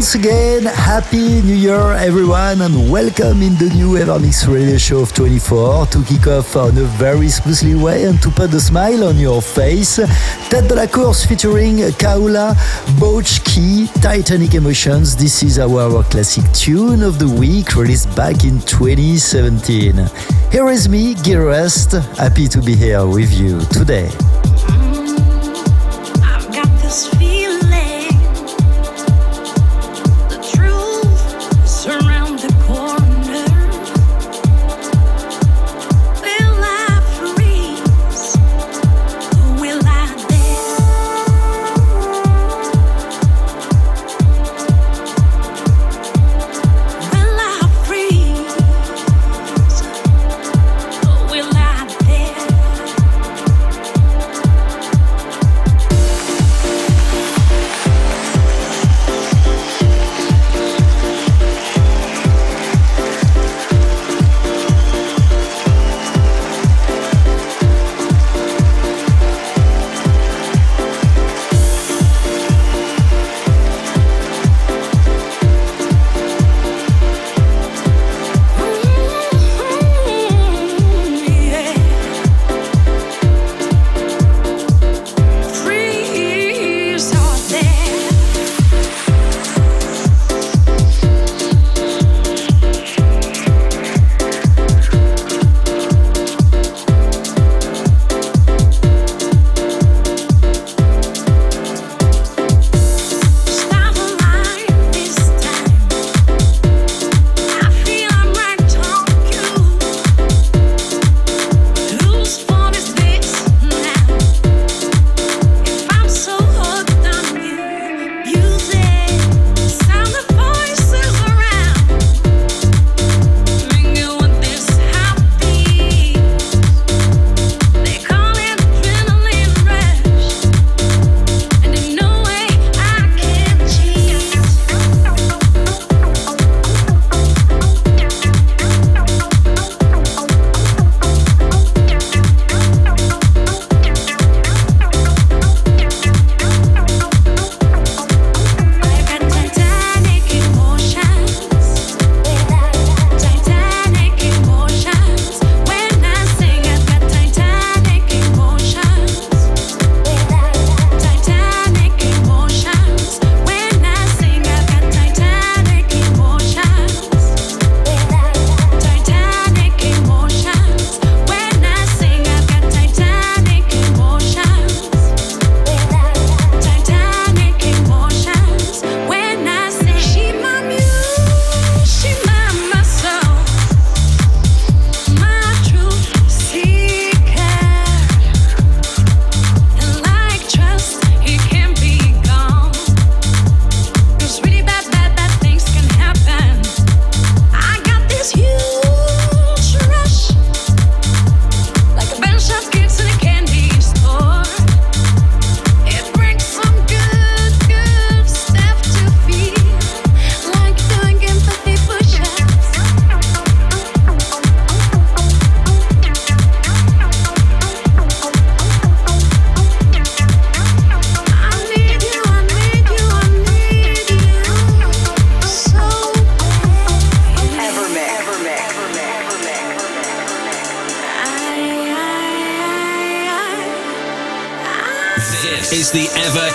Once again, Happy New Year everyone and welcome in the new Evermix Radio Show of 24 to kick off on a very smoothly way and to put a smile on your face. Tête de la course featuring Kaula, Boach Key, Titanic Emotions. This is our, classic tune of the week released back in 2017. Here is me, Gil Everest, happy to be here with you today. Mix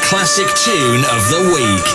classic tune of the week.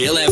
With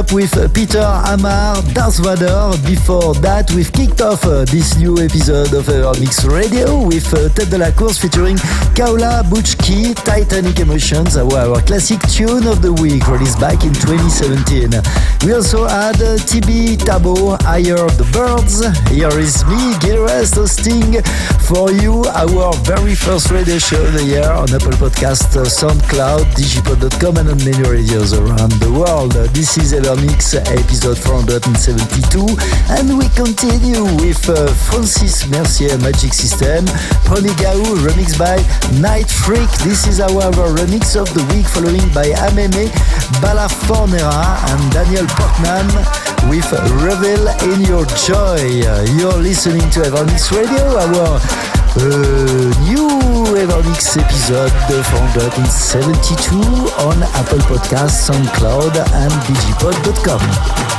up with Peter Amar, Darth Vader. Before that, we've kicked off uh, this new episode of Evermix Radio with uh, Tête de la Course featuring Kaola Butchki, Titanic Emotions, our, our, classic tune of the week, released back in 2017. We also had uh, TB Tabo, Higher the Birds. Here is me, Gil Everest, hosting for you our very first radio show of the year on Apple Podcast, uh, SoundCloud, digipod.com, and on many radios around the world. This is Evermix episode 472, and we continue with uh, Francis Mercier Magic System, Pony Gao, remixed by Night Freak. This is our remix of the week, following by Ameme Balafornera and Daniel Portman with Revel in Your Joy. You're listening to Evermix Radio, our uh, new Evermix episode 472 on Apple Podcasts, SoundCloud, and digipod.com.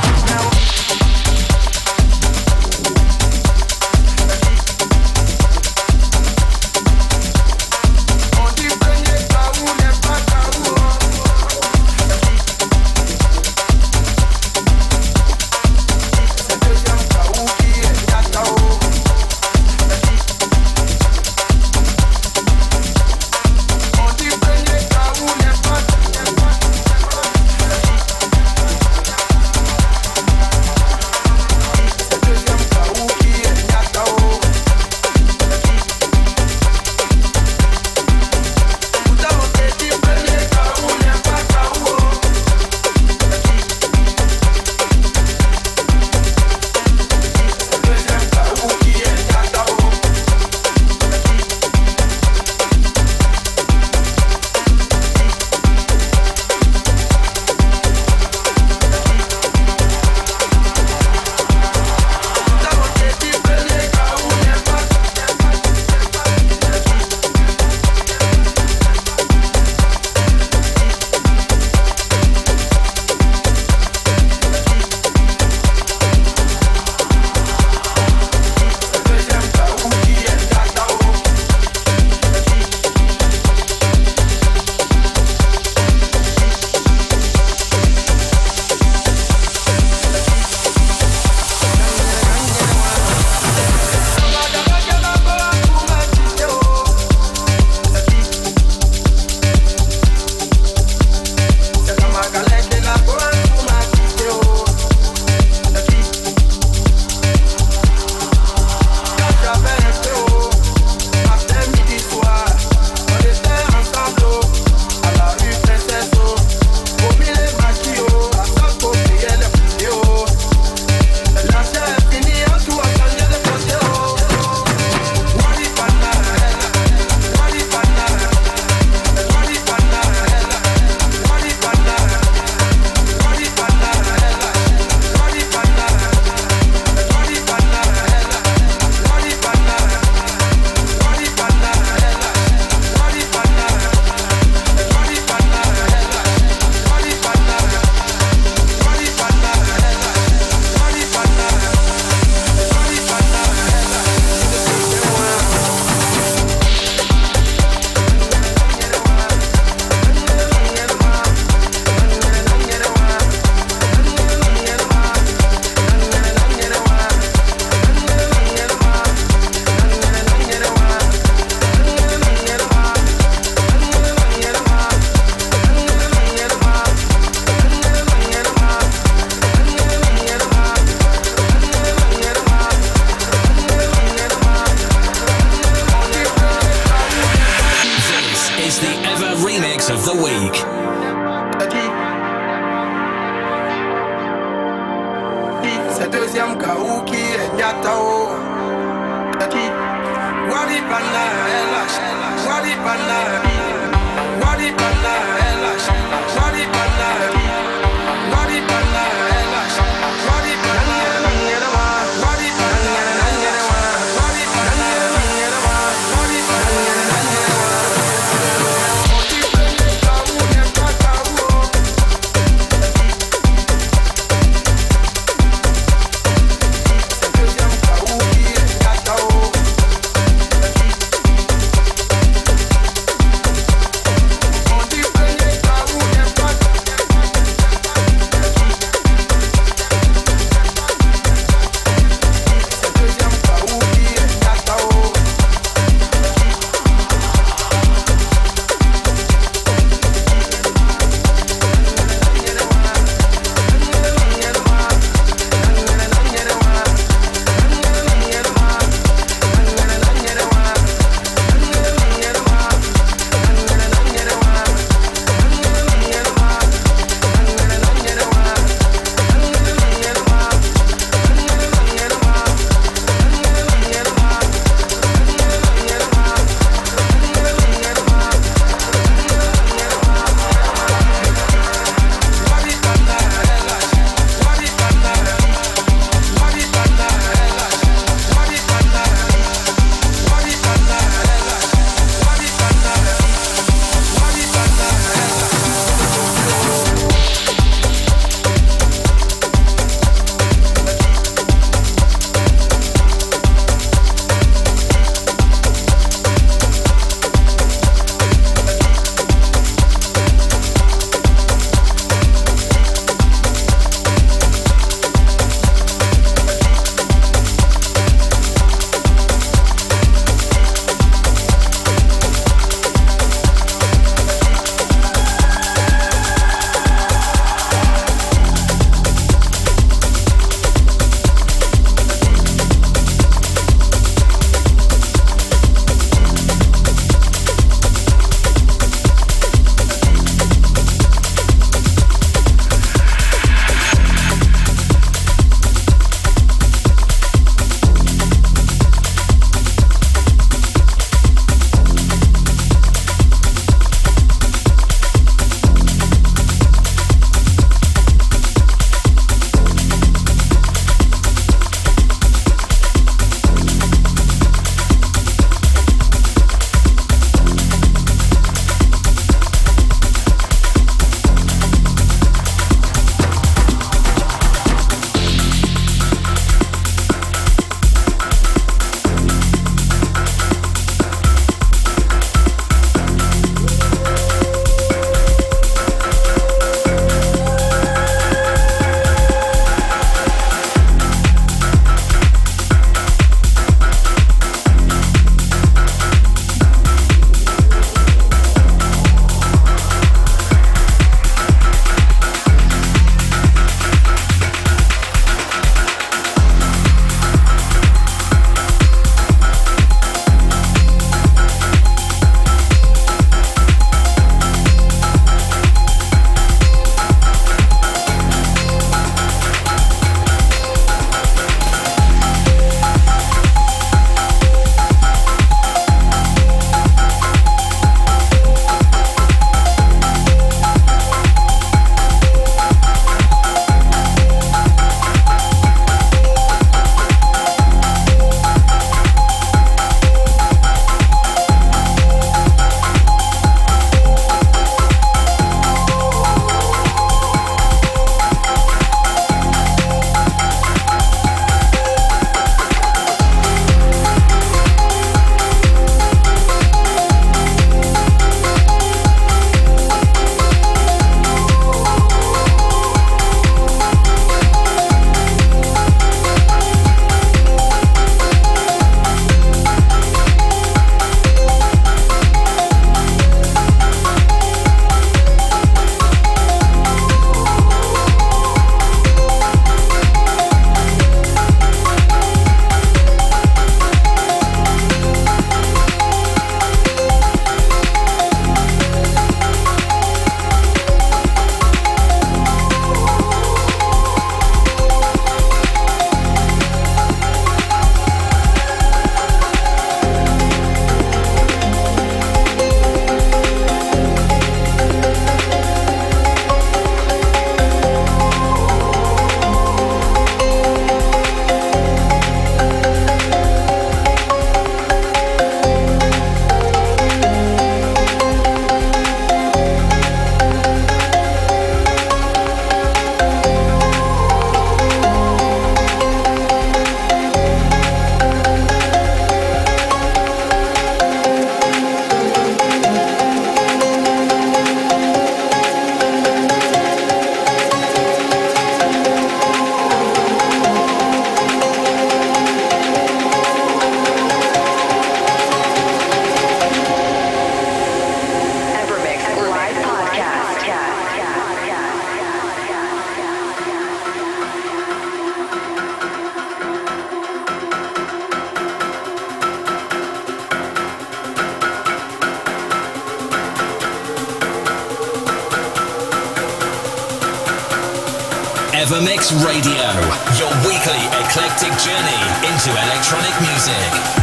electronic music.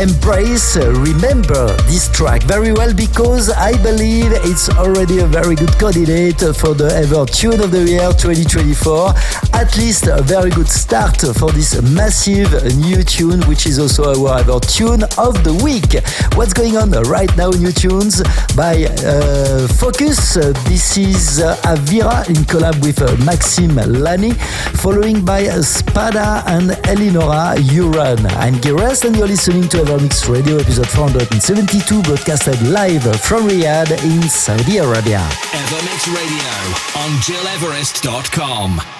Embrace. Remember this track very well because I believe it's already a very good candidate for the Ever Tune of the Year 2024. At least a very good start for this massive new tune, which is also our Ever Tune of the Week. What's going on right now, new tunes by uh, Focus. This is uh, Avira in collab with uh, Lani, following by Spada and Elinora Uran. I'm and you're listening to Evermix Radio episode 472 broadcasted live from Riyadh in Saudi Arabia. Evermix Radio on GilEverest.com.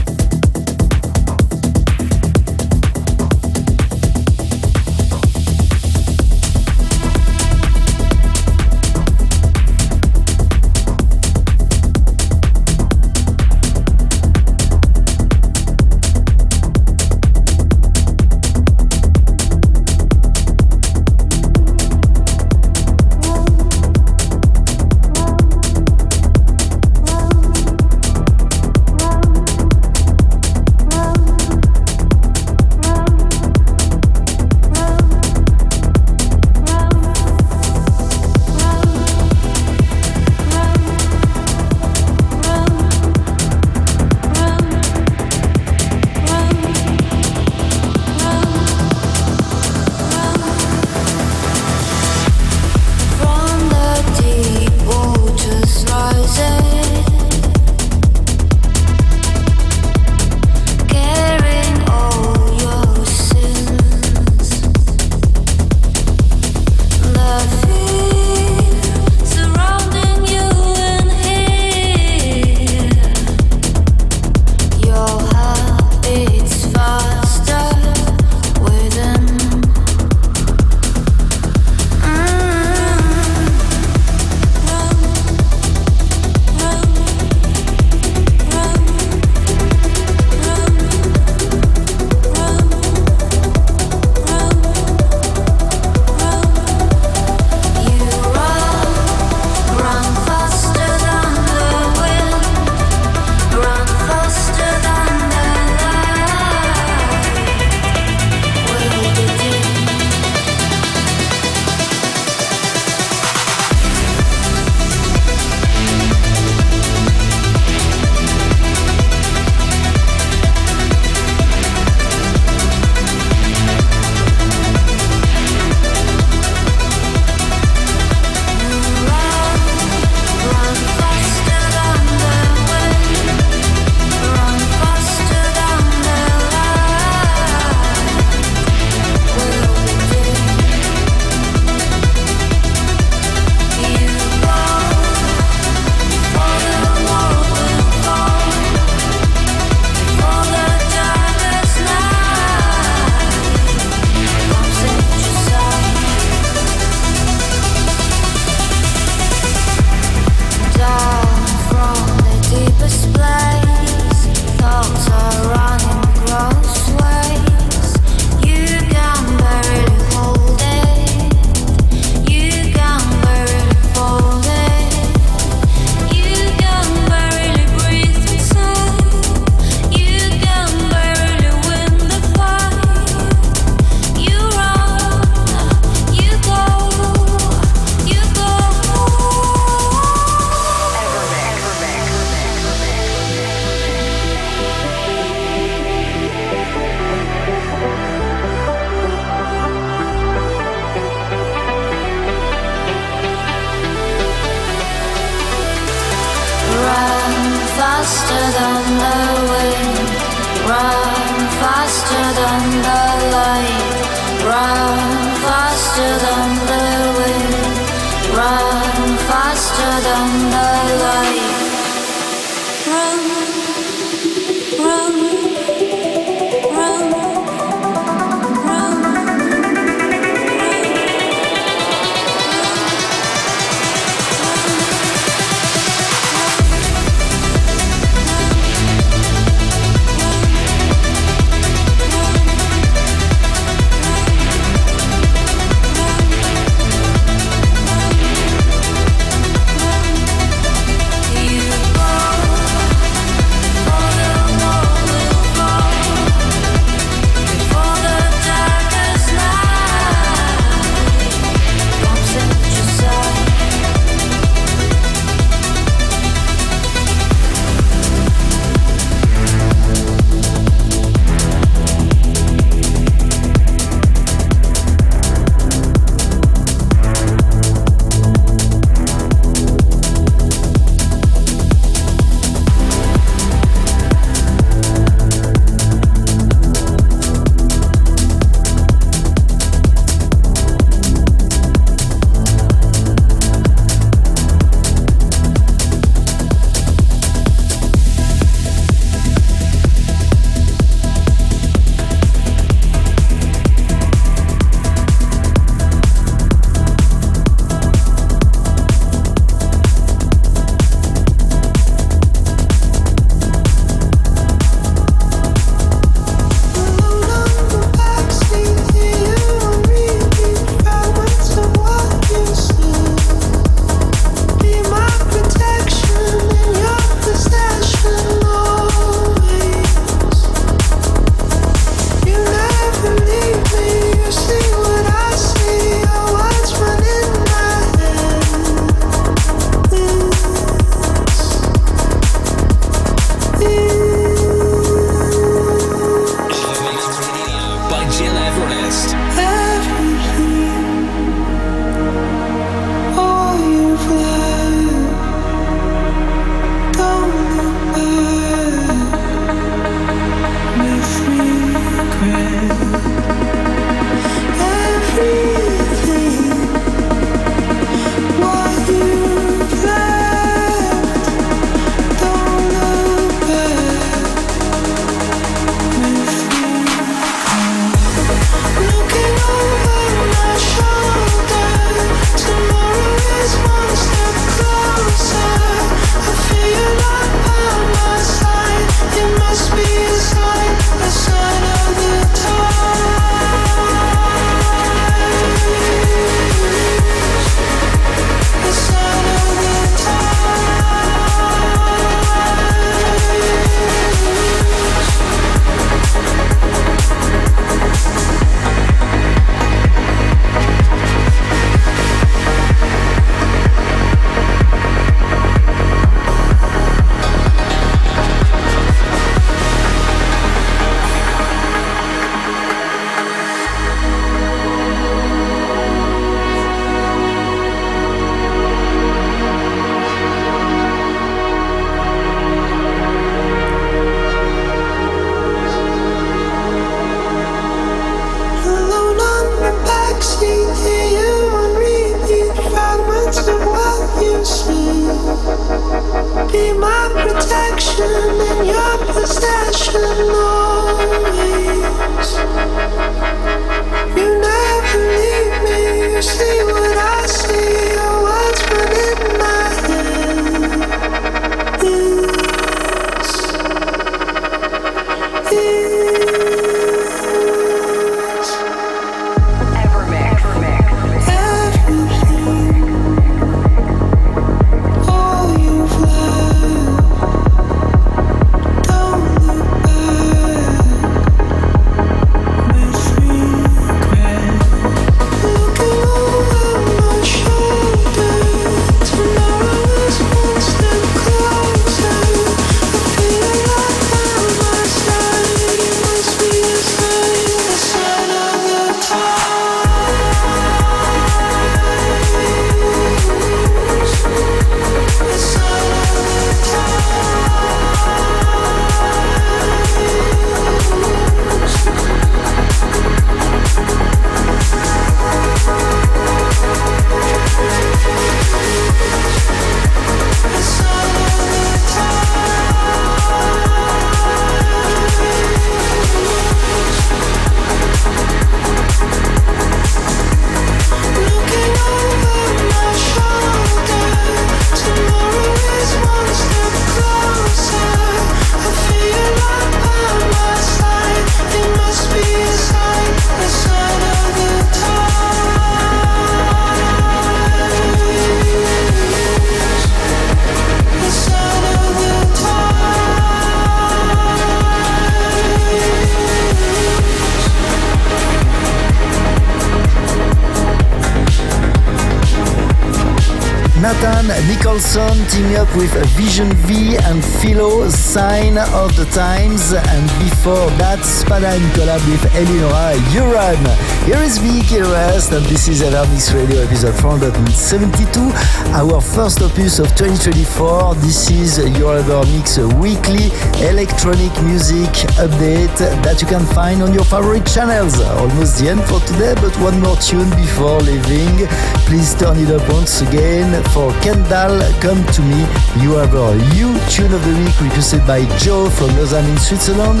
With a Vision V and Philo, Sign of the Times, and before that, Spadine collab with Eleonora Uran. Here is me, Rest, and this is Evermix Radio episode 472, our first opus of 2024. This is your Evermix weekly electronic music update that you can find on your favorite channels. Almost the end for today, but one more tune before leaving. Please turn it up once again for Kendall Come to Me. You have a new tune of the week requested by Joe from Lausanne in Switzerland.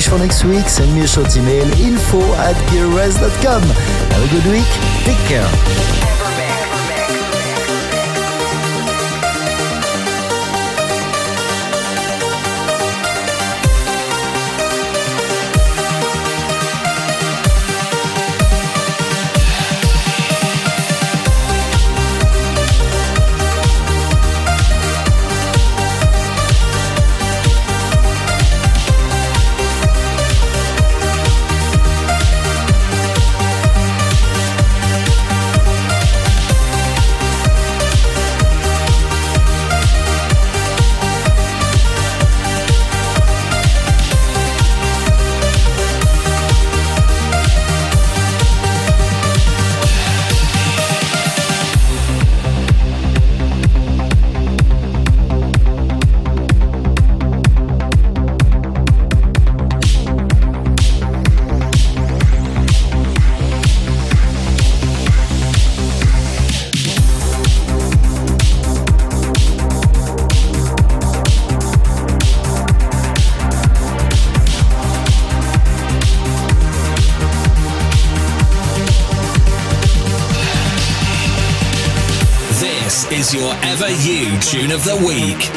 Wish for next week, send me a short email info at gearres.com. Have a good week. Take care. Tune of the week.